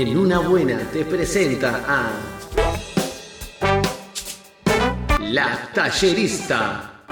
En una buena te presenta a La Tallerista.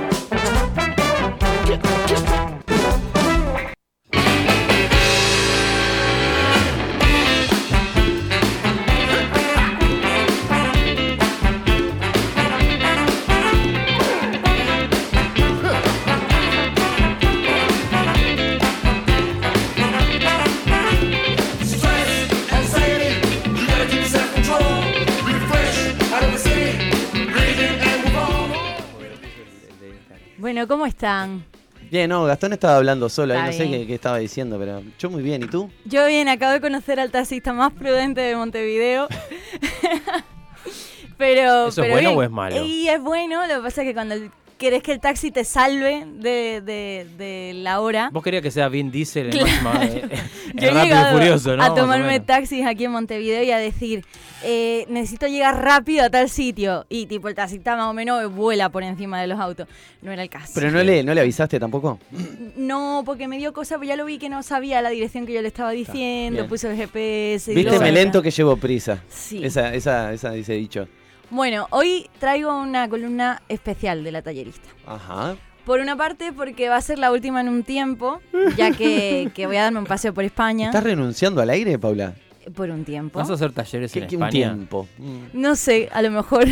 ¿Cómo están? Bien, no, Gastón estaba hablando solo, ahí no sé qué, qué estaba diciendo, pero yo muy bien, ¿y tú? Yo bien, acabo de conocer al taxista más prudente de Montevideo. pero, ¿Eso es bueno bien. o es malo? Y es bueno, lo que pasa es que cuando el- querés que el taxi te salve de, de- de la hora. Vos querías que sea Vin Diesel en Claro. máxima, eh, en Yo he rápido y llegado furioso, ¿no? a Más tomarme taxis aquí en Montevideo y a decir, eh, necesito llegar rápido a tal sitio. Y tipo, el taxista más o menos vuela por encima de los autos. No era el caso. Pero no le, no le avisaste tampoco. No, porque me dio cosa, pues ya lo vi que no sabía la dirección que yo le estaba diciendo, bien. puso el GPS. y Viste, me lento que llevo prisa. Sí. Esa, esa, esa dice dicho. Bueno, hoy traigo una columna especial de la tallerista. Ajá. Por una parte, porque va a ser la última en un tiempo, ya que, que voy a darme un paseo por España. ¿Estás renunciando al aire, Paula? Por un tiempo. ¿Vas a hacer talleres ¿Qué, en qué un España? tiempo? Mm. No sé, a lo mejor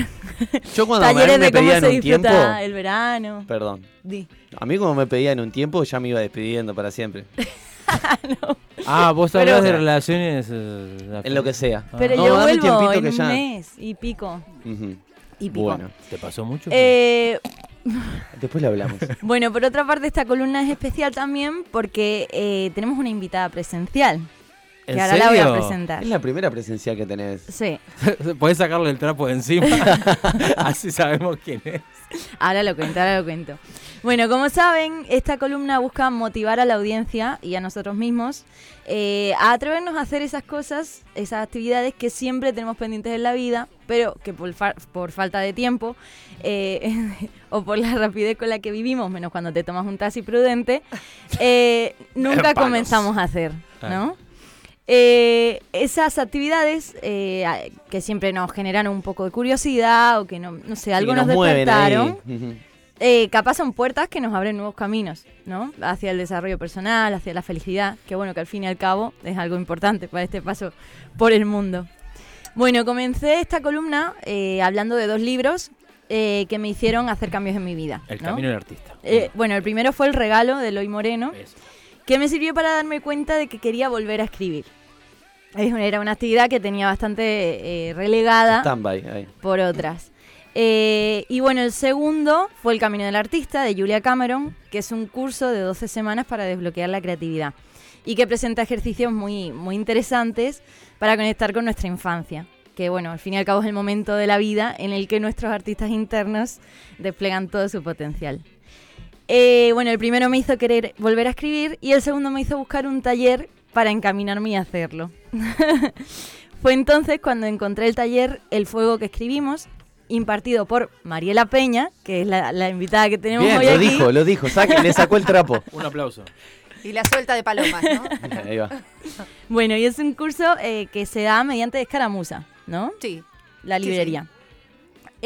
Yo cuando talleres me de cómo pedían se un tiempo... disfruta el verano. Perdón. Di. A mí como me pedían un tiempo, ya me iba despidiendo para siempre. Ah, vos hablas de relaciones... eh, En lo que sea. Pero No, yo vuelvo en que un ya- mes y pico. Ujú. Y pico. Bueno, ¿Te pasó mucho? Eh, después le hablamos. Bueno, por otra parte, esta columna es especial también porque eh, tenemos una invitada presencial. ¿En Que ahora la voy a presentar. es la primera presencial que tenés. Sí, Podés sacarle el trapo de encima. Así sabemos quién es. ahora lo cuento, ahora lo cuento. Bueno, como saben, esta columna busca motivar a la audiencia y a nosotros mismos eh, a atrevernos a hacer esas cosas, esas actividades que siempre tenemos pendientes en la vida, pero que por, fa- por falta de tiempo eh, o por la rapidez con la que vivimos, menos cuando te tomas un taxi prudente, eh, nunca comenzamos a hacer, ¿no? Eh, esas actividades eh, que siempre nos generan un poco de curiosidad o que no, no sé, algo Sí, nos, despertaron, eh, capaz son puertas que nos abren nuevos caminos, ¿no? Hacia el desarrollo personal, hacia la felicidad, que bueno, que al fin y al cabo es algo importante para este paso por el mundo. Bueno, comencé esta columna eh, hablando de dos libros eh, que me hicieron hacer cambios en mi vida. El ¿no? camino del artista. Eh, bueno, el primero fue El regalo de Eloy Moreno Eso. Que me sirvió para darme cuenta de que quería volver a escribir. Era una actividad que tenía bastante eh, relegada ahí. por otras. Eh, y bueno, el segundo fue El Camino del Artista de Julia Cameron, que es un curso de 12 semanas para desbloquear la creatividad y que presenta ejercicios muy, muy interesantes para conectar con nuestra infancia. Que bueno, al fin y al cabo es el momento de la vida en el que nuestros artistas internos desplegan todo su potencial. Eh, bueno, el primero me hizo querer volver a escribir y el segundo me hizo buscar un taller para encaminarme y hacerlo. Fue entonces cuando encontré el taller El Fuego que escribimos, impartido por Mariela Peña, que es la, la invitada que tenemos Bien, hoy lo aquí. dijo, lo dijo. Saque, le sacó el trapo. Un aplauso. Y la suelta de palomas, ¿no? Ahí va. Bueno, y es un curso eh, que se da mediante Escaramuza, ¿no? Sí. la Sí, sí.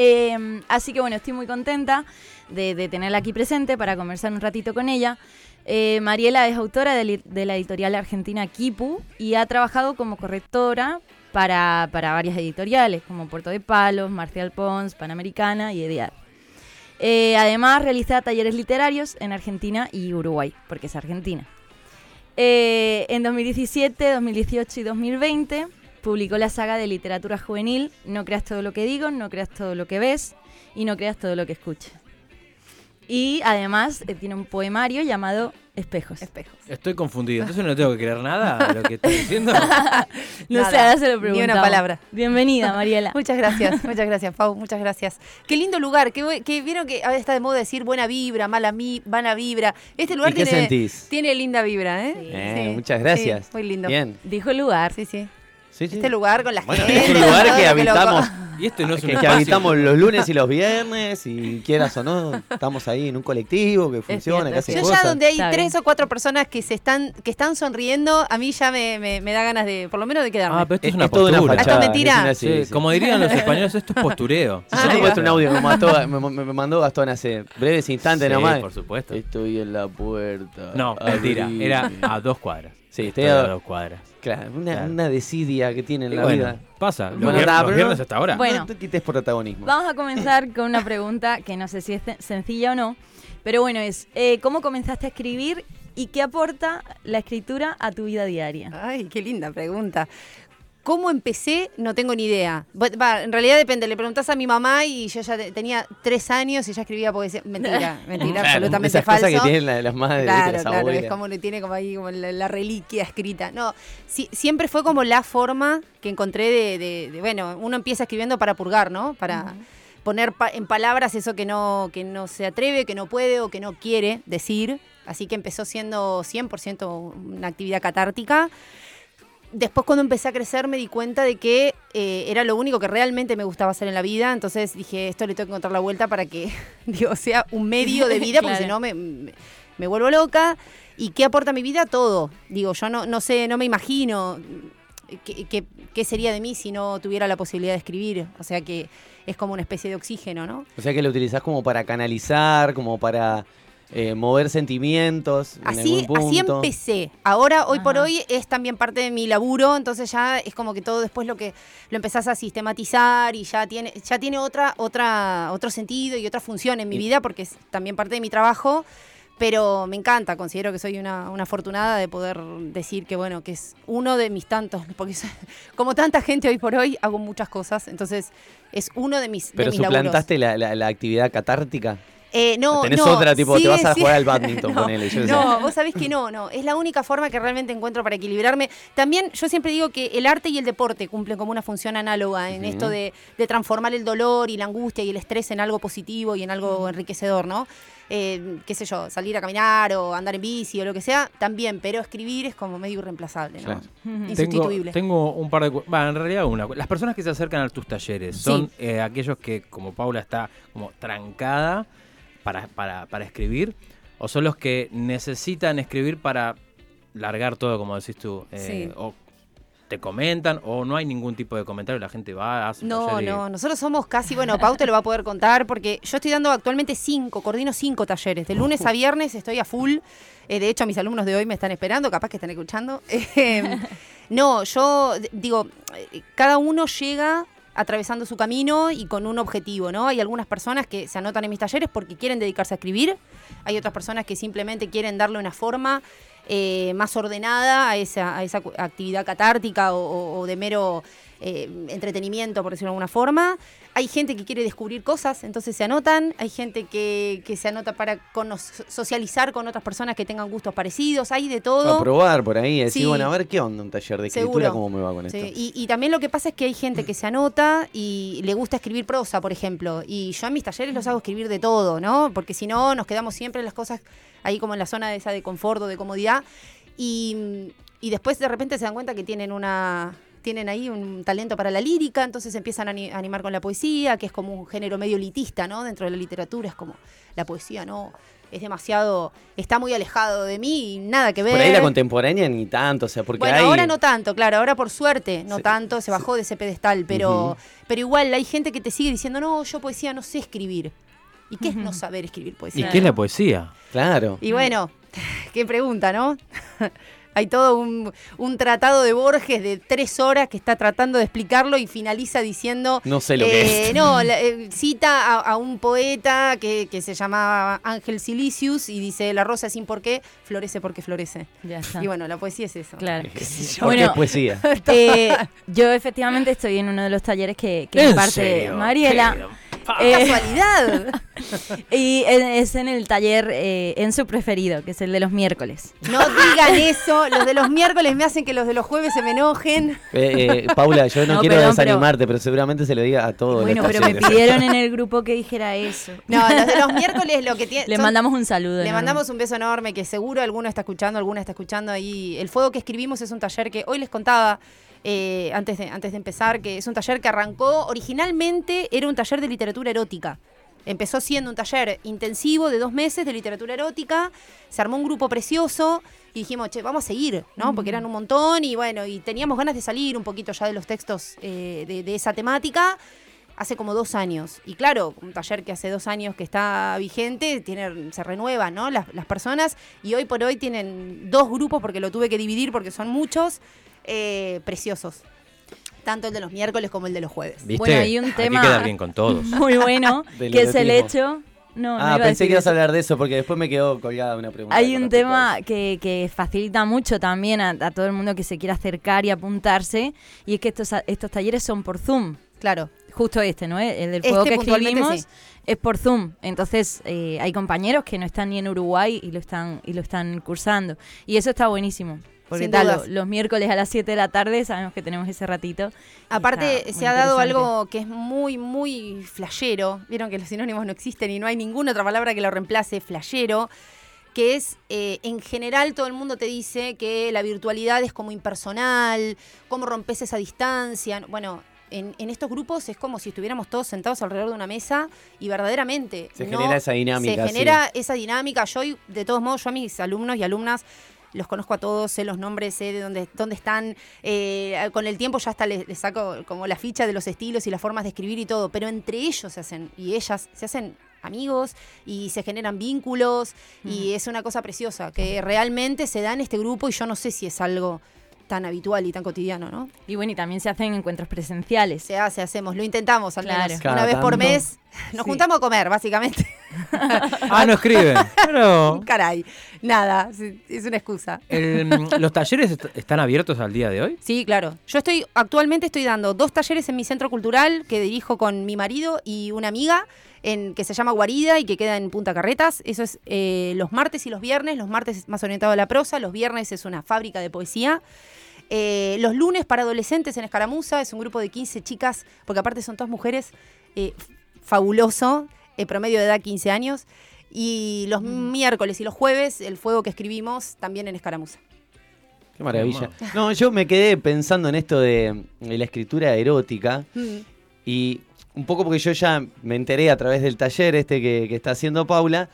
Eh, así que bueno, estoy muy contenta de, tenerla aquí presente para conversar un ratito con ella. Eh, Mariela es autora de, la editorial argentina Kipu y ha trabajado como correctora para, para varias editoriales como Puerto de Palos, Marcial Pons, Panamericana y Ediar. Eh, además realiza talleres literarios en Argentina y Uruguay, porque es argentina. Eh, en 2017, 2018 y 2020 publicó la saga de literatura juvenil No creas todo lo que digo, no creas todo lo que ves y no creas todo lo que escuches. Y además eh, tiene un poemario llamado Espejos. Espejos. Estoy confundido. Entonces no tengo que creer nada de lo que estás diciendo. No sé, ahora se lo ni preguntamos. una palabra. Bienvenida, Mariela. Muchas gracias, muchas gracias, Pau, muchas gracias. Qué lindo lugar, que, vieron que ahora está de moda decir buena vibra, mala mi, mala vibra. Este lugar ¿Y qué tiene, sentís? tiene linda vibra, ¿eh? Sí. Eh, Sí, muchas gracias. sí, muy lindo. Bien. Dijo el lugar. Sí, sí. Sí, sí. Este lugar con la Bueno, gente. es un lugar que habitamos, Y este no es un que, habitamos los lunes y los viernes, y quieras o no, estamos ahí en un colectivo que funciona, que hace Yo cosas. ya donde hay Está tres bien. o cuatro personas que se están, que están sonriendo, a mí ya me, me- me da ganas de, por lo menos de quedarme. Ah, pero esto es, Es, una es toda una postura. Mentira. es una- Sí, sí, Como dirían los españoles, esto es postureo. Ah, Yo te ahí muestro un audio que me, mató- me- mandó Gastón hace breves instantes Sí, nomás. por supuesto. Estoy en la puerta. No, mentira. Era a dos cuadras. Sí, Estoy a dos cuadras. Claro, una, Claro. una desidia que tiene en Y la bueno, vida. pasa. Los, Bueno, los pero hasta ahora. Bueno. No te quites protagonismo. Vamos a comenzar con una pregunta que no sé si es sencilla o no, pero bueno, es eh, ¿cómo comenzaste a escribir y qué aporta la escritura a tu vida diaria? Ay, qué linda pregunta. ¿Cómo empecé? No tengo ni idea. Va, en realidad depende. Le preguntás a mi mamá y yo ya te- tenía tres años y ya escribía poesía. Mentira, mentira, Claro, absolutamente esas falso. cosas que tienen la- las madres, Claro, las claro, es como que tiene como ahí como la, la reliquia escrita. No, siempre fue como la forma que encontré de, de- de- bueno, uno empieza escribiendo para purgar, ¿no? Para poner pa- en palabras eso que no, que no se atreve, que no puede o que no quiere decir. Así que empezó siendo 100% una actividad catártica. Después cuando empecé a crecer me di cuenta de que eh, era lo único que realmente me gustaba hacer en la vida, entonces dije, esto le tengo que encontrar la vuelta para que, digo, sea un medio de vida, porque Claro. si no me, me- me vuelvo loca. ¿Y qué aporta a mi vida? Todo. Digo, yo no, no sé, no me imagino qué, qué- qué sería de mí si no tuviera la posibilidad de escribir. O sea que es como una especie de oxígeno, ¿no? O sea que lo utilizás como para canalizar, como para eh, mover sentimientos. en Así, algún así empecé. Ahora, hoy por hoy, es también parte de mi laburo, entonces ya es como que todo después lo que lo empezás a sistematizar y ya tiene, ya tiene otra, otra, otro sentido y otra función en mi Y- vida, porque es también parte de mi trabajo. Pero me encanta, considero que soy una, una afortunada de poder decir que bueno, que es uno de mis tantos, porque como tanta gente hoy por hoy, hago muchas cosas, entonces es uno de mis, de Pero mis laburos. suplantaste la, la- la actividad catártica. Eh, no, Tenés no, otra, tipo, te vas a jugar al badminton, no, ponele, yo qué sé. No, vos sabés que no, no. Es la única forma que realmente encuentro para equilibrarme. También yo siempre digo que el arte y el deporte cumplen como una función análoga en esto de, de transformar el dolor y la angustia y el estrés en algo positivo y en algo enriquecedor, ¿no? Eh, qué sé yo, salir a caminar o andar en bici o lo que sea, también, pero escribir es como medio irreemplazable, ¿no? Claro. Tengo, Insustituible. tengo un par de... Va, en realidad una. Las personas que se acercan a tus talleres Sí. son eh, aquellos que, como Paula está como trancada para, para, para escribir, o son los que necesitan escribir para largar todo, como decís tú. eh, Sí. O te comentan, o no hay ningún tipo de comentario, la gente va, hace No, no, nosotros somos casi, bueno, Pau te lo va a poder contar porque yo estoy dando actualmente cinco, coordino cinco talleres. De lunes a viernes estoy a full. Eh, de hecho, mis alumnos de hoy me están esperando, capaz que están escuchando. Eh, no, yo digo, eh, cada uno llega atravesando su camino y con un objetivo, ¿no? Hay algunas personas que se anotan en mis talleres porque quieren dedicarse a escribir, hay otras personas que simplemente quieren darle una forma eh, más ordenada a esa, a esa actividad catártica o de mero eh, entretenimiento, por decirlo de alguna forma. Hay gente que quiere descubrir cosas, entonces se anotan. Hay gente que, que se anota para cono- socializar con otras personas que tengan gustos parecidos. Hay de todo. A probar por ahí, decir, Sí. bueno, a ver qué onda un taller de escritura, Seguro. cómo me va con Sí, esto. y, y también lo que pasa es que hay gente que se anota y le gusta escribir prosa, por ejemplo. Y yo en mis talleres los hago escribir de todo, ¿no? Porque si no, nos quedamos siempre en las cosas ahí como en la zona de esa de confort o de comodidad. Y, y después de repente se dan cuenta que tienen una tienen ahí un talento para la lírica, entonces empiezan a ani- a animar con la poesía, que es como un género medio elitista, ¿no? Dentro de la literatura es como la poesía, ¿no? Es demasiado, está muy alejado de mí y nada que ver. Por ahí la contemporánea ni tanto, o sea, porque Bueno, hay... ahora no tanto, claro, ahora por suerte no Sí, tanto, se bajó de ese pedestal, pero, pero igual hay gente que te sigue diciendo, no, yo poesía no sé escribir. ¿Y qué es no saber escribir ¿Y poesía? qué es la poesía? Claro. Y bueno, qué pregunta, ¿no? Hay todo un, un tratado de Borges de tres horas que está tratando de explicarlo y finaliza diciendo... No sé lo que eh, es. No, la- eh, cita a, a un poeta que, que se llamaba Ángel Silicius y dice, la rosa sin por qué, florece porque florece. Ya está. Y bueno, la poesía es eso. Claro. Porque Bueno. es poesía. Eh, yo efectivamente estoy en uno de los talleres que, que ¿En imparte serio? Mariela. ¿Qué? ¡Qué Eh, casualidad! y es en el taller eh, en su preferido, que es el de los miércoles. No digan eso. Los de los miércoles me hacen que los de los jueves se me enojen. Eh, eh, Paula, yo no, No, quiero perdón, desanimarte, pero... seguramente se lo diga a todos. Bueno, pero me pidieron en el grupo que dijera eso. No, los de los miércoles lo que tienen. Le mandamos un saludo. Le enorme. mandamos un beso enorme que seguro alguno está escuchando, alguna está escuchando ahí. El fuego que escribimos es un taller que hoy les contaba. Eh, antes, de, antes de empezar, que es un taller que arrancó, originalmente era un taller de literatura erótica. Empezó siendo un taller intensivo de dos meses de literatura erótica, se armó un grupo precioso y dijimos, che, vamos a seguir, ¿no? Porque eran un montón y bueno, y teníamos ganas de salir un poquito ya de los textos eh, de, de esa temática hace como dos años. Y claro, un taller que hace dos años que está vigente, tiene, se renuevan ¿no? las, las personas y hoy por hoy tienen dos grupos porque lo tuve que dividir porque son muchos, eh, preciosos. Tanto el de los miércoles como el de los jueves. ¿Viste? Bueno, hay un Hay tema- que quedar bien con todos. Muy bueno, que es el hecho. No, ah, pensé que ibas a hablar de eso porque después me quedó colgada una pregunta. Hay un tema que, que facilita mucho también a, a todo el mundo que se quiera acercar y apuntarse, y es que estos, estos talleres son por Zoom. Claro. Justo este, ¿no? El del Este juego que escribimos sí. es por Zoom. Entonces, eh, hay compañeros que no están ni en Uruguay y lo están, y lo están cursando. Y eso está buenísimo. Porque Sin tal, los miércoles a las 7 de la tarde sabemos que tenemos ese ratito. Aparte, se ha dado algo que es muy, muy flashero. Vieron que los sinónimos no existen y no hay ninguna otra palabra que lo reemplace, flashero. Que es, eh, en general, todo el mundo te dice que la virtualidad es como impersonal, cómo rompes esa distancia. Bueno, en, en estos grupos es como si estuviéramos todos sentados alrededor de una mesa y verdaderamente. Se no- genera esa dinámica, Se sí. genera esa dinámica. Yo, de todos modos, yo a mis alumnos y alumnas los conozco a todos, sé los nombres, sé de dónde, dónde están. eh, con el tiempo ya hasta les, les saco como la ficha de los estilos y las formas de escribir y todo, pero entre ellos se hacen, y ellas se hacen amigos y se generan vínculos y es una cosa preciosa que realmente se da en este grupo y yo no sé si es algo tan habitual y tan cotidiano, ¿no? Y bueno, y también se hacen encuentros presenciales. Se hace, hacemos, lo intentamos al Claro. menos Cada una vez por mes. Nos Sí. juntamos a comer, básicamente. Ah, no escriben. Pero Caray, nada, es una excusa. el- ¿los talleres est- están abiertos al día de hoy? Sí, claro. Yo estoy, actualmente estoy dando dos talleres en mi centro cultural que dirijo con mi marido y una amiga, en, que se llama Guarida y que queda en Punta Carretas. Eso es eh, los martes y los viernes. Los martes es más orientado a la prosa, los viernes es una fábrica de poesía. Eh, los lunes para adolescentes en Escaramuza es un grupo de 15 chicas, porque aparte son todas mujeres, eh, fabuloso, eh, promedio de edad 15 años. Y los miércoles y los jueves, el fuego que escribimos también en Escaramuza. Qué maravilla. No, yo me quedé pensando en esto de, de la escritura erótica y un poco porque yo ya me enteré a través del taller este que, que está haciendo Paula.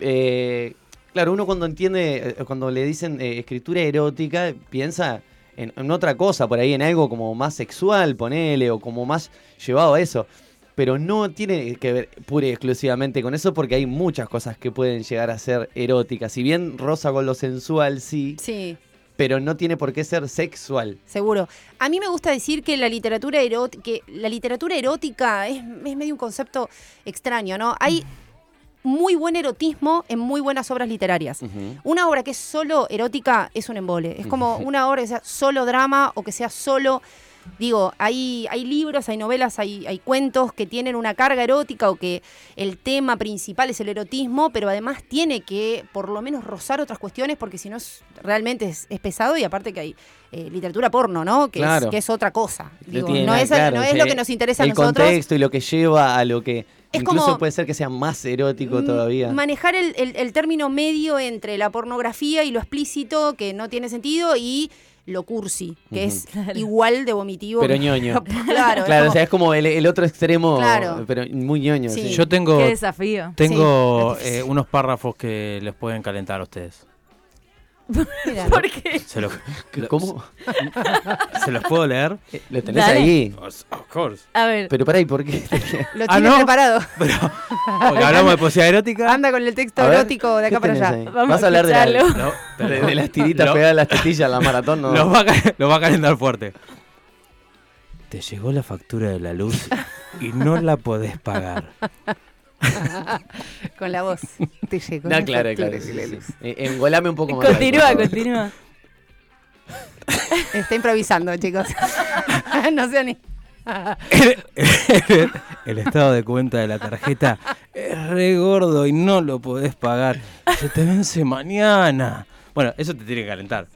eh, claro, uno cuando entiende, eh, cuando le dicen eh, escritura erótica, piensa en, en otra cosa, por ahí en algo como más sexual, ponele, o como más llevado a eso. Pero no tiene que ver pura y exclusivamente con eso porque hay muchas cosas que pueden llegar a ser eróticas. Si bien rosa con lo sensual, sí, Sí. pero no tiene por qué ser sexual. Seguro. A mí me gusta decir que la literatura erótica, que la literatura erótica es, es medio un concepto extraño, ¿no? Hay muy buen erotismo en muy buenas obras literarias. Una obra que es solo erótica es un embole. Es como una obra que sea solo drama o que sea solo. Digo, hay, hay libros, hay novelas, hay, hay cuentos que tienen una carga erótica o que el tema principal es el erotismo, pero además tiene que por lo menos rozar otras cuestiones porque si no es, realmente es, es pesado y aparte que hay eh, literatura porno, ¿no? Que, Claro. es, que es otra cosa. Digo, tiene no es, claro, no es sí. lo que nos interesa a el nosotros. contexto y lo que lleva a lo que Es incluso como- puede ser que sea más erótico todavía. Manejar el, el- el término medio entre la pornografía y lo explícito, que no tiene sentido, y lo cursi, que Ujú. es igual de vomitivo. Pero ñoño. claro, claro, como- o sea, es como el, el otro extremo, Claro. pero muy ñoño. Sí. sí. Yo tengo, Qué desafío. tengo Sí, eh, unos párrafos que les pueden calentar a ustedes. Mira. ¿Por qué? Se los, ¿Cómo? ¿Se los puedo leer? Lo tenés Dale. ahí. Of course. A ver, Pero pará, ¿y por qué? Lo Ah, preparado. Pero, porque hablamos de poesía erótica. Anda con el texto ver, erótico de acá ¿qué para allá. ahí? Vamos ¿Vas a hablar de, la-. No, de- de las tiritas pegadas a las tetillas en la maratón? No. Los va, a, los va a calentar fuerte. Te llegó la factura de la luz y no la podés pagar. Con la voz. Te llegó. No, la claro, claro. sí, sí. Eh, Engolame un poco más. continúa, continúa. Está improvisando, chicos. no sé ni. el, el estado de cuenta de la tarjeta es re gordo y no lo podés pagar. Se te vence mañana. Bueno, eso te tiene que calentar.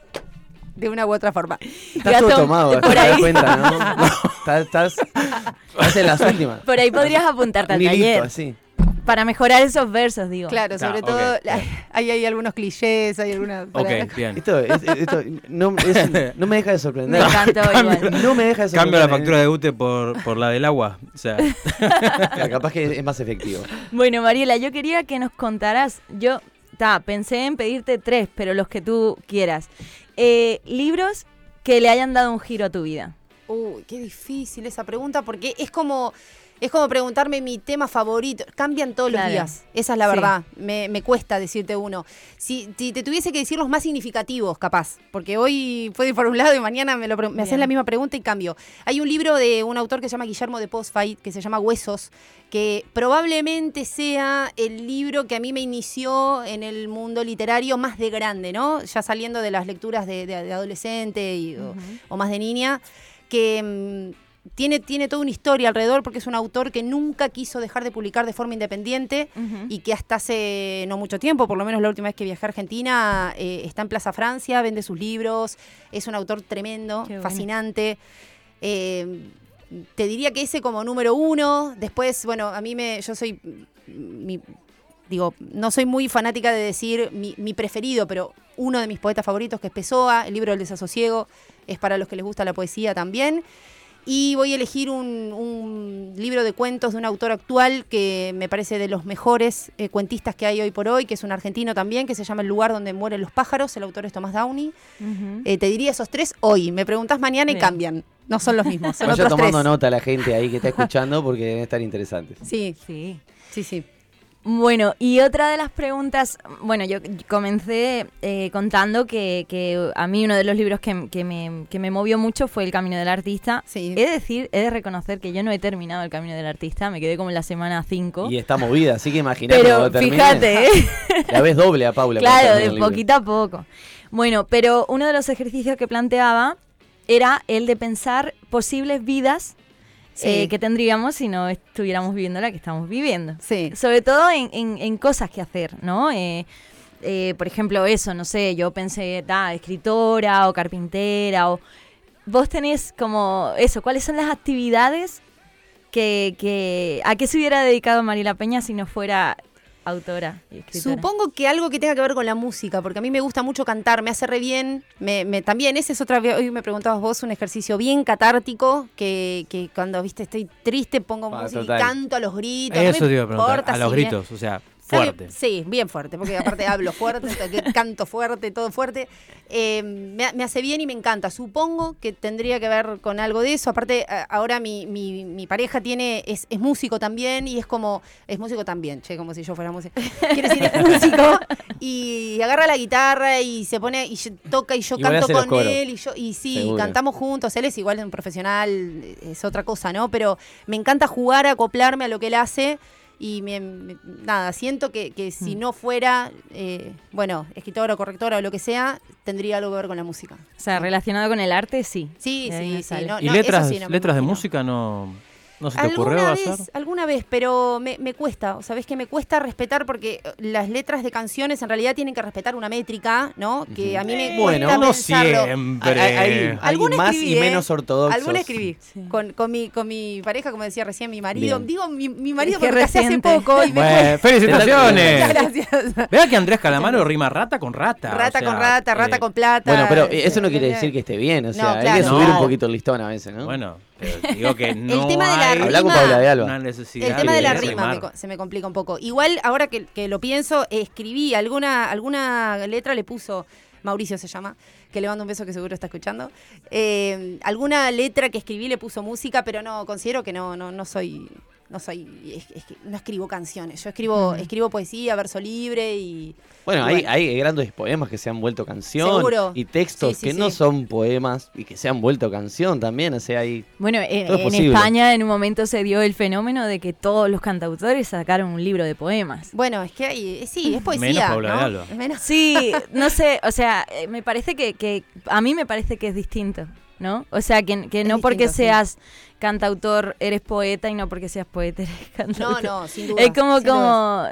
De una u otra forma. Estás todo tomado, por te das ahí. cuenta, ¿no? Estás, estás, estás en las últimas. Por ahí podrías apuntarte al Un hilito, taller. así. Para mejorar esos versos, digo. Claro, sobre Ah, todo hay, hay algunos clichés, hay algunas... Ok, bien. Esto, es- esto no, es- no me deja de Me sorprender. encantó igual. No me deja de sorprender. Cambio la factura de UTE por, por la del agua. O sea, Claro, capaz que es más efectivo. Bueno, Mariela, yo quería que nos contaras, yo ta, pensé en pedirte tres, pero los que tú quieras. Eh, libros que le hayan dado un giro a tu vida. Uy, qué difícil esa pregunta porque es como es como preguntarme mi tema favorito. Cambian todos Claro. los días. Esa es la Sí. verdad. Me, me cuesta decirte uno. Si, si te tuviese que decir los más significativos, capaz. Porque hoy puede ir por un lado y mañana me, lo me haces la misma pregunta y cambio. Hay un libro de un autor que se llama Guillermo de Postfight, que se llama Huesos, que probablemente sea el libro que a mí me inició en el mundo literario más de grande, ¿no? Ya saliendo de las lecturas de, de- de adolescente y, o- o más de niña que mm, tiene, tiene toda una historia alrededor porque es un autor que nunca quiso dejar de publicar de forma independiente y que hasta hace no mucho tiempo, por lo menos la última vez que viajé a Argentina, eh, está en Plaza Francia, vende sus libros, es un autor tremendo, bueno. fascinante. Eh, te diría que ese como número uno. Después, bueno, a mí me. Yo soy. mi- digo, no soy muy fanática de decir mi, mi preferido, pero uno de mis poetas favoritos, que es Pessoa, el libro del desasosiego, es para los que les gusta la poesía también. Y voy a elegir un, un libro de cuentos de un autor actual que me parece de los mejores eh, cuentistas que hay hoy por hoy, que es un argentino también, que se llama El lugar donde mueren los pájaros. El autor es Tomás Downey. Eh, te diría esos tres hoy. Me preguntas mañana y Bien. cambian. No son los mismos, son Vaya otros tomando tres. nota la gente ahí que está escuchando porque deben estar interesantes. Sí, Sí. sí, sí. Bueno, y otra de las preguntas, bueno, yo comencé eh, contando que, que a mí uno de los libros que, que me, que me movió mucho fue El Camino del Artista. Sí. He de decir, he de reconocer que yo no he terminado El Camino del Artista, me quedé como en la semana 5. Y está movida, así que imagínate Pero fíjate, ¿eh? La ves doble a Paula. Claro, de poquito a poco. Bueno, pero uno de los ejercicios que planteaba era el de pensar posibles vidas Sí. eh, que tendríamos si no estuviéramos viviendo la que estamos viviendo. Sí. Sobre todo en, en- en cosas que hacer, ¿no? Eh, eh, por ejemplo, eso, no sé, yo pensé, da, escritora o carpintera o... Vos tenés como eso, ¿cuáles son las actividades que, que a qué se hubiera dedicado Mariela Peña si no fuera autora y escritora? Supongo que algo que tenga que ver con la música, porque a mí me gusta mucho cantar, me hace re bien. Me, me- también, ese es otra vez, hoy me preguntabas vos, un ejercicio bien catártico, que, que cuando, viste, estoy triste, pongo Ah, música total. y canto a los gritos. no eso me te iba a preguntar. importa A los si me- gritos, o sea, fuerte. Sí, bien fuerte, porque aparte hablo fuerte, canto fuerte, todo fuerte. Eh, me, me hace bien y me encanta. Supongo que tendría que ver con algo de eso. Aparte, ahora mi, mi- mi pareja tiene es, es músico también y es como, es músico también, che, como si yo fuera músico. Quiero decir, es músico y agarra la guitarra y se pone y toca y yo Y canto con él y yo y sí, Seguro. cantamos juntos. Él es igual un profesional, es otra cosa, ¿no? Pero me encanta jugar, acoplarme a lo que él hace y me- me- nada, siento que, que si Mm. no fuera, eh, bueno, escritora o correctora o lo que sea, tendría algo que ver con la música. O sea, relacionado con el arte, sí. Sí, sí, sí. No, ¿Y no, letras, sí, no letras de música no, no se te ocurrió Alguna hacer? vez, alguna vez, pero me, me cuesta, ¿sabes que Me cuesta respetar porque eh, las letras de canciones en realidad tienen que respetar una métrica, ¿no? Que a mí me Bueno, cuesta no pensarlo. siempre. Hay, hay- más escribí, y ¿eh? menos ortodoxos. Alguna escribí. Sí. Con, con mi, con mi pareja, como decía recién, mi marido. Bien. Digo mi, mi marido porque me casé hace poco y me Bueno, cuesta. felicitaciones. Muchas gracias. Vea que Andrés Calamaro rima rata con rata. Rata o sea, con rata, rata eh, con plata. Bueno, pero eso no Eh, quiere eh, decir que esté bien, o No, sea, hay que claro. subir No. un poquito el listón a veces, ¿no? Bueno, pero digo que no tema de la hay Habla con rima- Paula de Alba. una necesidad El tema de la rima me se me complica un poco. Igual, ahora que, que lo pienso, escribí alguna, alguna letra le puso, Mauricio se llama, que le mando un beso que seguro está escuchando. Eh, alguna letra que escribí le puso música, pero no, considero que no, no, no soy. No soy, es- es que no escribo canciones, yo escribo, escribo poesía, verso libre y. Bueno, y hay, bueno. hay grandes poemas que se han vuelto canción Seguro. y textos Sí, sí, que no son poemas y que se han vuelto canción también, o sea, hay... Bueno, en, es. España en un momento se dio el fenómeno de que todos los cantautores sacaron un libro de poemas. Bueno, es que hay, eh, sí, es poesía. Menos Paula ¿no? de Alba. Menos- Sí, no sé, o sea, eh, me parece que, que a mí me parece que es distinto, ¿no? O sea, que, no porque seas cantautor eres poeta y no porque seas poeta eres No, cantautor. no, sin duda. es como, duda.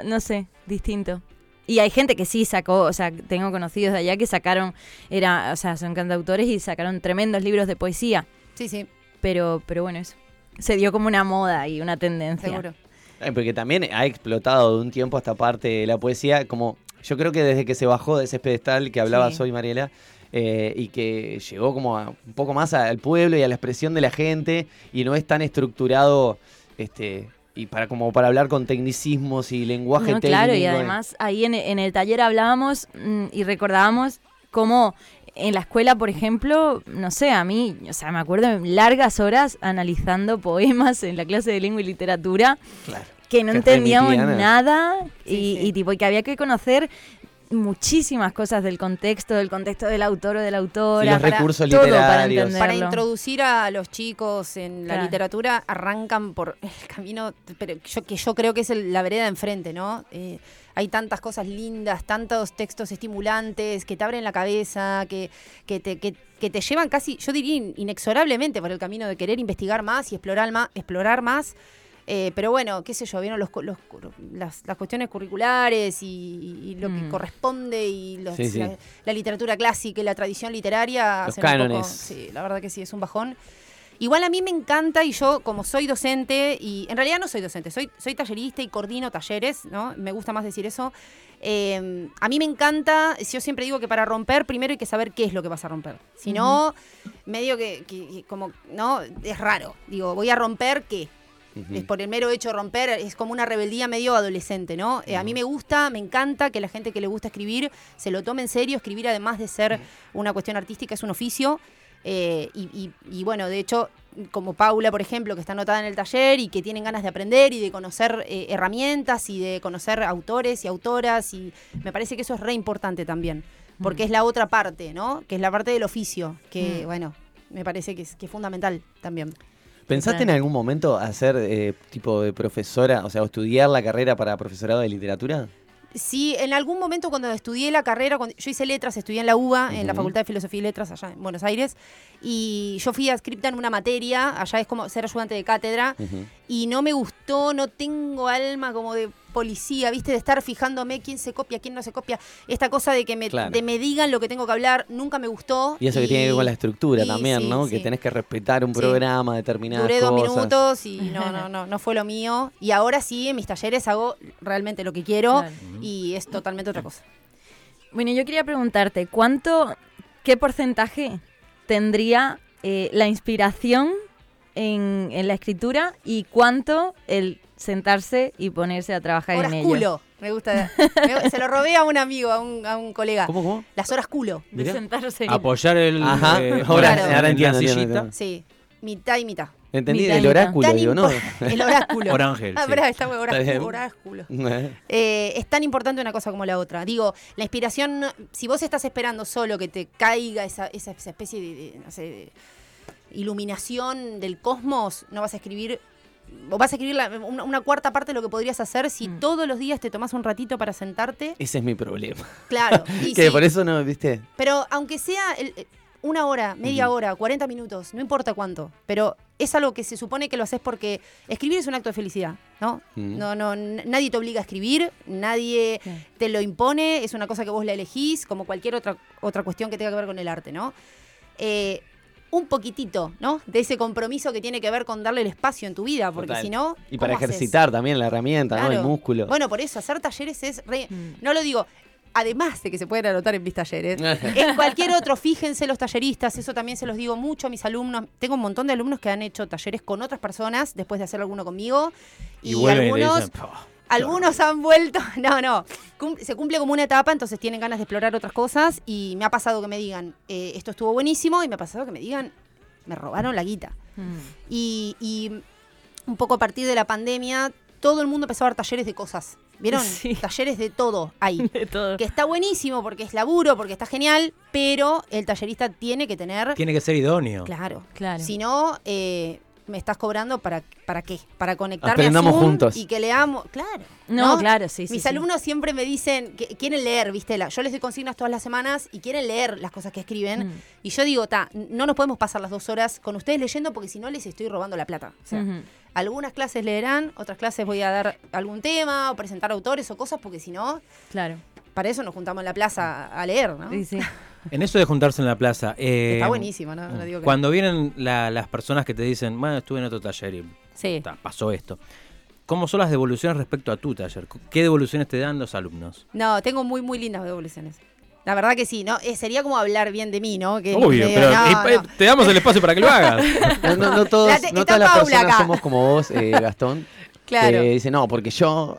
como, no sé, distinto. Y hay gente que sí sacó, o sea, tengo conocidos de allá que sacaron, era, o sea, son cantautores y sacaron tremendos libros de poesía. Sí, sí, Pero, pero bueno, eso. Se dio como una moda y una tendencia. seguro. Eh, Porque también ha explotado de un tiempo a esta parte de la poesía, como yo creo que desde que se bajó de ese pedestal que hablaba Sí. Soy Mariela, eh, y que llegó como a- un poco más al pueblo y a la expresión de la gente, y no es tan estructurado este y para como para hablar con tecnicismos y lenguaje No, técnico. claro, y además ahí en, en el taller hablábamos mm, y recordábamos cómo en la escuela, por ejemplo, no sé, a mí, o sea, me acuerdo largas horas analizando poemas en la clase de lengua y literatura Claro. que no Que entendíamos nada Sí, y, sí. y tipo y que había que conocer muchísimas cosas del contexto, del contexto del autor o de la autora. Los para- recursos todo para literarios. Para introducir a los chicos en la Claro. literatura, arrancan por el camino pero yo, que yo creo que es el- la vereda de enfrente, ¿no? Eh, hay tantas cosas lindas, tantos textos estimulantes que te abren la cabeza, que, que, te, que, que te llevan casi, yo diría, in- inexorablemente por el camino de querer investigar más y explorar más. Explorar más. Eh, pero bueno, qué sé yo, vieron los, los las, las cuestiones curriculares y, y lo que Mm. corresponde y los- Sí, sí. La, la literatura clásica y la tradición literaria. Los un poco- cánones. sí, la verdad que sí, es un bajón. Igual a mí me encanta y yo como soy docente, y en realidad no soy docente, soy, soy tallerista y coordino talleres, ¿no? Me gusta más decir eso. Eh, a mí me encanta, yo siempre digo que para romper primero hay que saber qué es lo que vas a romper. Si no, medio que, que- que como, ¿no? Es raro. Digo, voy a romper qué. Es por el mero hecho de romper, es como una rebeldía medio adolescente, ¿no? Eh, a mí me gusta, me encanta que la gente que le gusta escribir se lo tome en serio. Escribir, además de ser una cuestión artística, es un oficio. Eh, y, y- y bueno, de hecho, como Paula, por ejemplo, que está anotada en el taller y que tienen ganas de aprender y de conocer eh, herramientas y de conocer autores y autoras, y me parece que eso es re importante también, porque es la otra parte, ¿no? Que es la parte del oficio, que Mm. bueno, me parece que es, que es fundamental también. ¿Pensaste en algún momento hacer eh, tipo de profesora, o sea, estudiar la carrera para profesorado de literatura? Sí, en algún momento cuando estudié la carrera, cuando, yo hice letras, estudié en la UBA, en la. Facultad de Filosofía y Letras allá en Buenos Aires, y yo fui adscripta en una materia, allá es como ser ayudante de cátedra, y no me gustó, no tengo alma como de policía, viste, de estar fijándome quién se copia, quién no se copia, esta cosa de que me, Claro. de me digan lo que tengo que hablar, nunca me gustó. Y eso que tiene que ver con la estructura y también, sí, ¿no? sí. Que tenés que respetar un Sí. programa, determinadas Duré dos cosas. minutos y no, no, no, no fue lo mío. Y ahora sí, en mis talleres hago realmente lo que quiero Claro. y es totalmente otra cosa. Bueno, yo quería preguntarte, ¿cuánto, qué porcentaje tendría eh, la inspiración en, en la escritura y cuánto el sentarse y ponerse a trabajar Horas en ello? culo. Me gusta. Me- se lo robé a un amigo, a un, a un colega. ¿Cómo, cómo? Las horas culo. De Mirá. sentarse. Apoyar el. Ajá, eh, ahora, Claro. ahora en la entiendo, entiendo, sillita. entiendo. Sí. Mitad y mitad. Entendí Mitad el oráculo, Tan digo, ¿no? El oráculo. Orángel, Ah, sí. está oráculo, oráculo. Eh, es tan importante una cosa como la otra. Digo, la inspiración, si vos estás esperando solo que te caiga esa, esa- esa especie de, de, no sé, de iluminación del cosmos, no vas a escribir, o vas a escribir la- una, una cuarta parte de lo que podrías hacer si Mm. todos los días te tomás un ratito para sentarte. Ese es mi problema. Claro. y que sí, por eso no, ¿viste? Pero aunque sea el- eh, una hora, media hora, 40 minutos, no importa cuánto, pero es algo que se supone que lo haces porque escribir es un acto de felicidad, ¿no? No, no, nadie te obliga a escribir, nadie te lo impone, es una cosa que vos la elegís, como cualquier otra, otra cuestión que tenga que ver con el arte, ¿no? Eh, un poquitito, ¿no? De ese compromiso que tiene que ver con darle el espacio en tu vida, porque Total. si no. Y para ejercitar también la herramienta, ¿no? El músculo. Bueno, por eso, hacer talleres es re. Mm. No lo digo. Además de que se pueden anotar en mis talleres, en cualquier otro, fíjense los talleristas, eso también se los digo mucho a mis alumnos. Tengo un montón de alumnos que han hecho talleres con otras personas después de hacer alguno conmigo. Y, algunos, dicen, "Pah, algunos han vuelto, no, no, cum- se cumple como una etapa, entonces tienen ganas de explorar otras cosas y me ha pasado que me digan, eh, esto estuvo buenísimo y me ha pasado que me digan, me robaron la guita. Mm. Y, y un poco a partir de la pandemia, todo el mundo empezó a dar talleres de cosas. ¿Vieron? Sí. Talleres de todo ahí. De todo. Que está buenísimo porque es laburo, porque está genial, pero el tallerista tiene que tener. Tiene que ser idóneo. Claro. Claro. Si no, eh, me estás cobrando para, para qué? Para conectarme Aprendamos a Zoom juntos. y que leamos. Claro. No, claro, sí. Mis sí. alumnos siempre me dicen que quieren leer, ¿viste? La- yo les doy consignas todas las semanas y quieren leer las cosas que escriben. Mm. Y yo digo, ta, no nos podemos pasar las dos horas con ustedes leyendo porque si no les estoy robando la plata. O sea, algunas clases leerán, otras clases voy a dar algún tema o presentar autores o cosas porque si no, Claro. Para eso nos juntamos en la plaza a leer, ¿no? Sí, sí. En eso de juntarse en la plaza. eh, Está buenísimo, ¿no? No digo que- Cuando vienen la- las personas que te dicen, bueno, estuve en otro taller y Sí. ta, pasó esto. cómo son las devoluciones respecto a tu taller. ¿Qué devoluciones te dan los alumnos? No, tengo muy, muy lindas devoluciones. La verdad que sí, ¿no? Eh, sería como hablar bien de mí, ¿no? Que Obvio, pero no, eh, no. te damos el espacio para que lo hagas. No, no, no todos, La te- no está todas las personas acá. somos como vos, eh, Gastón. Claro. Que dice, no, porque yo.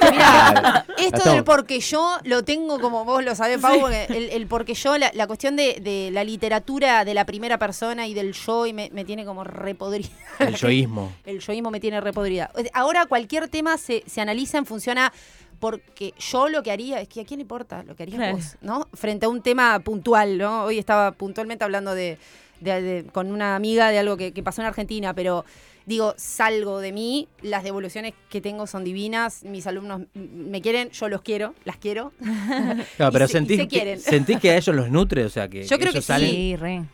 Mirá, esto del porque yo lo tengo como vos lo sabés, Pau, porque el, el porque yo, la, la cuestión de, de la literatura de la primera persona y del yo, y me, me tiene como repodrida. El yoísmo. El yoísmo me tiene repodrida. Ahora cualquier tema se, se analiza en función a porque yo lo que haría, es que a quién le importa lo que harías Claro. vos, ¿no? Frente a un tema puntual, ¿no? Hoy estaba puntualmente hablando de, de- de- con una amiga de algo que, que pasó en Argentina, pero digo, salgo de mí, las devoluciones que tengo son divinas, mis alumnos me quieren, yo los quiero, las quiero. Claro, pero se- sentís, se que, sentís que a ellos los nutre, o sea, que Yo creo ellos que salen... Sí, re.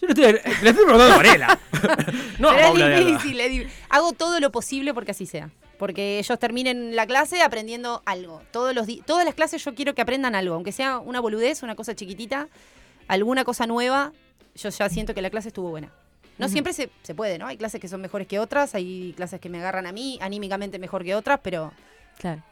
Yo le estoy, le estoy preguntando no, Pero es difícil, es difícil. Hago todo lo posible porque así sea. Porque ellos terminen la clase aprendiendo algo. Todos los todas las clases yo quiero que aprendan algo, aunque sea una boludez, una cosa chiquitita, alguna cosa nueva, yo ya siento que la clase estuvo buena. No siempre se, se puede, ¿no? Hay clases que son mejores que otras, hay clases que me agarran a mí, anímicamente mejor que otras, pero Claro.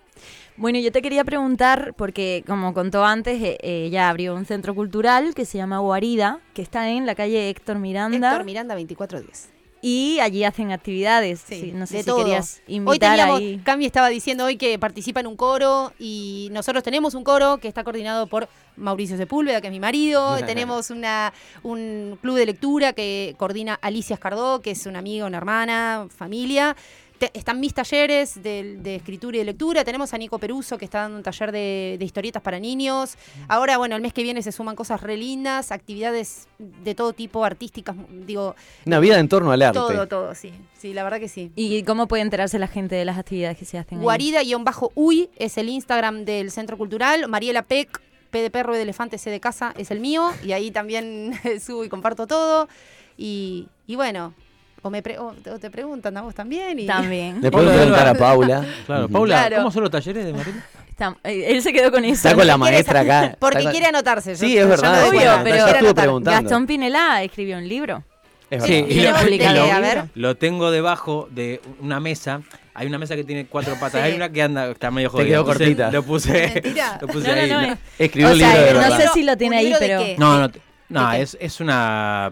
Bueno, yo te quería preguntar, porque como contó antes, eh, ella abrió un centro cultural que se llama Guarida, que está en la calle Héctor Miranda. Héctor Miranda 2410. Y allí hacen actividades. Sí, Sí, no sé de si todo. querías Hoy invitar teníamos, ahí. Cami estaba diciendo hoy que participa en un coro y nosotros tenemos un coro que está coordinado por Mauricio Sepúlveda, que es mi marido. tenemos una, un club de lectura que coordina Alicia Escardó, que es una amiga, una hermana, familia. Te- están mis talleres de, de escritura y de lectura. Tenemos a Nico Peruso, que está dando un taller de, de historietas para niños. Ahora, bueno, el mes que viene se suman cosas re lindas, actividades de todo tipo, artísticas, digo, Una vida en torno al arte. todo, todo, sí. Sí, la verdad que sí. ¿Y cómo puede enterarse la gente de las actividades que se hacen? Guarida-uy es el Instagram del Centro Cultural. Mariela Peck, P de perro y de elefante, C de casa, es el mío. Y ahí también subo y comparto todo. Y, y bueno, o, me pre- o te, o te preguntan a vos también. Y... También. Le puedo preguntar a. Paula. Claro. Paula, Claro. ¿cómo son los talleres de Marina? Está- eh, él se quedó con eso. Está con la maestra acá. Porque con- quiere anotarse. yo- Sí, yo es verdad. doy Obvio, pero- preguntando. Gastón Pinelá escribió un libro. Es Sí, verdad. y lo- lo- a ver. Lo tengo debajo de una mesa. Hay una mesa que tiene cuatro patas. Sí. Hay una que anda, está medio jodida. quedó Entonces, cortita. Lo puse, lo puse No, ahí. no, No, es- Escribió O un sea, libro de no verdad. sé si lo ¿Un tiene ahí, pero... no, no, no, es, es una.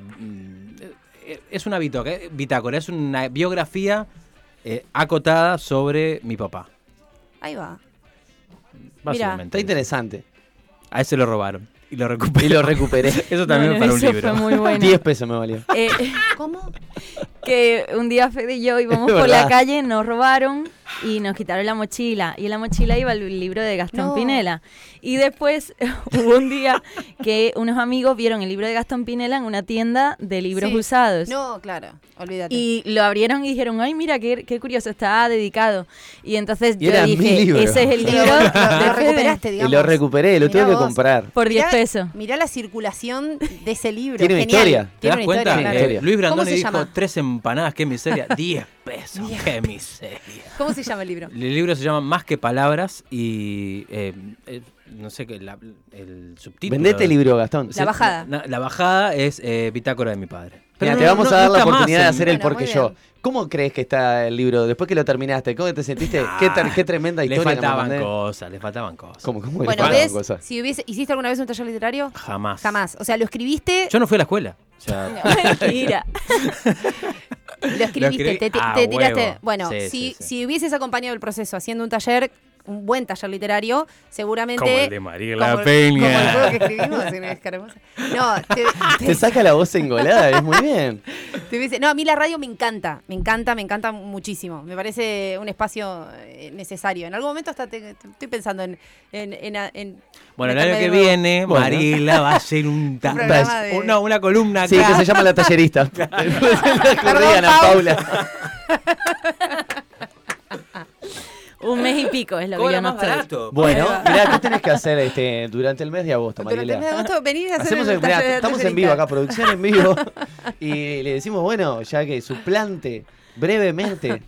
Es una bitácora, bitácora, es una biografía eh, acotada sobre mi papá. Ahí va. Básicamente. Está interesante. A ese lo robaron. Y lo recuperé. Y lo recuperé. Eso también Bueno, para un eso libro. fue muy bueno. 10 pesos me valió. Eh, ¿Cómo? que un día Fede y yo íbamos por la calle, nos robaron y nos quitaron la mochila. Y en la mochila iba el libro de Gastón No. Pinela. Y después hubo un día que unos amigos vieron el libro de Gastón Pinela en una tienda de libros Sí. usados. No, claro. Olvídate. Y lo abrieron y dijeron, ay, mira, qué, qué curioso, está dedicado. Y entonces Y yo era mi dije, libro. ese es el Y lo, libro lo- de lo Fede". recuperaste, Y digamos. lo recuperé, lo Mirá tuve que comprar. Por 10 Mirá- pesos. Mirá la circulación de ese libro. Tiene una Genial. historia. ¿Te Tiene das una cuenta? historia, claro. Eh. Luis Brandoni dijo llama? tres empanadas, qué miseria. 10 pesos, qué miseria. ¿Cómo se llama el libro? El libro se llama Más que palabras y eh, eh, no sé qué, la- el subtítulo. Vendete el libro, Gastón. La bajada. Na- la bajada es eh, Bitácora de mi padre. Mira, no- te vamos no- a dar la nunca más oportunidad de hacer el Bueno, porque muy yo. ¿Cómo crees que está el libro después que lo terminaste? ¿Cómo te sentiste? ¿Qué, ter- qué tremenda Le historia me faltaban cosas, le faltaban cosas. ¿Cómo, cómo le Bueno, faltaban ¿ves? cosas? Si hubiese, ¿Hiciste alguna vez un taller literario? Jamás. Jamás. O sea, lo escribiste, Yo no fui a la escuela. O sea, Mentira. lo escribiste, escribí te, te- a te tiraste. huevo. Bueno, Sí, si, sí, sí. si hubieses acompañado el proceso haciendo un taller, un buen taller literario, seguramente. Como el de como el- Peña. Como el juego que escribimos en Escaramuza. No, te, te- Te saca la voz engolada, es muy bien. te no, a mí la radio me encanta, me encanta, me encanta muchísimo. Me parece un espacio eh, necesario. En algún momento hasta te- te- estoy pensando en. en, en- en bueno, el año que nuevo. viene, Bueno. Mariela va a hacer un Un de- una, una columna acá. Sí, que se llama La Tallerista. Pau. Paula. Un mes y pico es lo que yo no más estoy. barato. Bueno, mirá, ¿qué tenés que hacer este, durante el mes de agosto, Durante el mes de Mariela? agosto venís a hacer Hacemos el el- mirá, taller de estamos en vivo acá, producción en vivo. Y le decimos, bueno, ya que suplante brevemente.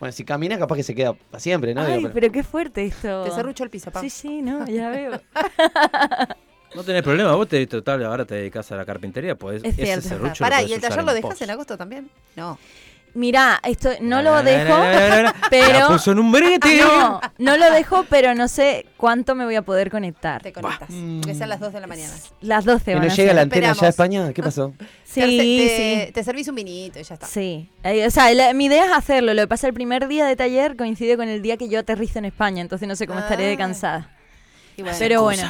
Bueno, si camina, capaz que se queda para siempre, ¿no? Ay, Digo, pero- pero qué fuerte esto. Te cerrucho el piso, Pau. Sí, sí, no, ya veo. No tenés problema, vos te total, ahora te dedicas a la carpintería, pues Es ese cierto. serrucho lo Pará, ¿y el taller lo dejas en agosto también? No. Mirá, esto no lo dejo, pero- La puso en un brete. no, no lo dejo, pero no sé cuánto me voy a poder conectar. Te conectas. Que sean las 2 de la mañana. Las 12 Que van no a llega ser. la antena ya a. España. ¿Qué pasó? Sí, te, sí. te servís un vinito y ya está. Sí, Eh, o sea, la- mi idea es hacerlo. Lo que pasa el primer día de taller coincide con el día que yo aterrizo en España, entonces no sé cómo estaré de Ah. cansada. Y bueno. Pero bueno,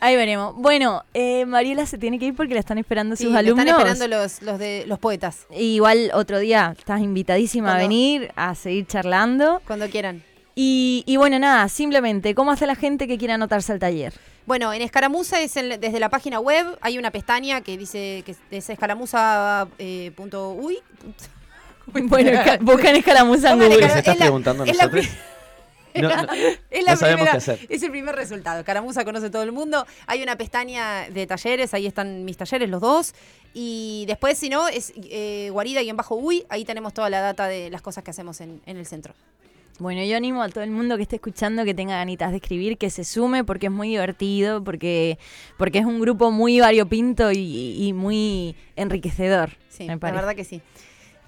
ahí veremos. Bueno, eh, Mariela se tiene que ir porque la están esperando Sí, sus alumnos. están esperando los, los, de, los poetas. Igual otro día estás invitadísima a venir a seguir charlando. Cuando quieran. Y, y bueno, nada, simplemente, ¿cómo hace la gente que quiera anotarse al taller? Bueno, en Escaramuza es en- desde la página web, hay una pestaña que dice que es escaramuza.uy. Eh, punto uy. Bueno, buscan escalamuza en Google. ¿Nos cara- estás es la- preguntando a es la nosotros? No, no, Es la no sabemos primera- qué hacer. Es el primer resultado. Caramuza conoce todo el mundo. Hay una pestaña de talleres, ahí están mis talleres, los dos. Y después, si no, es eh, guarida y en bajo uy. Ahí tenemos toda la data de las cosas que hacemos en, en el centro. Bueno, yo animo a todo el mundo que esté escuchando que tenga ganitas de escribir, que se sume porque es muy divertido, porque, porque es un grupo muy variopinto y, y muy enriquecedor. Sí, me la verdad que sí.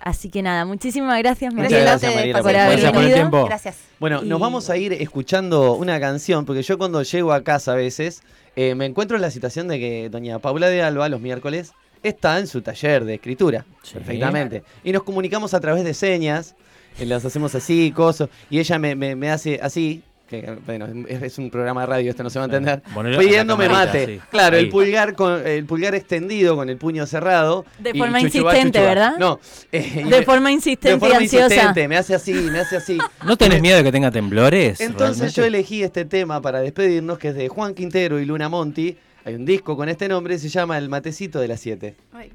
Así que nada, muchísimas gracias, Muchas Mariela, gracias, Mariela, por por haber Gracias por el venido. tiempo. Gracias. Bueno, nos vamos a ir escuchando una canción, porque yo cuando llego a casa a veces eh, me encuentro en la situación de que doña Paula de Alba los miércoles está en su taller de escritura, Sí. perfectamente. Y nos comunicamos a través de señas, eh, las hacemos así, cosas, y ella me, me- me hace así, que bueno, es, es un programa de radio, esto no se va a entender, pidiéndome camarita, mate. sí. Claro, el pulgar con el pulgar extendido con el puño cerrado. De y forma insistente. ¿verdad? No. eh, De me- forma insistente de forma y ansiosa. insistente, me hace así, me hace así. ¿No tenés miedo de que tenga temblores? Entonces realmente? yo elegí este tema para despedirnos, que es de Juan Quintero y Luna Monti. Hay un disco con este nombre, se llama El Matecito de las 7. Ay.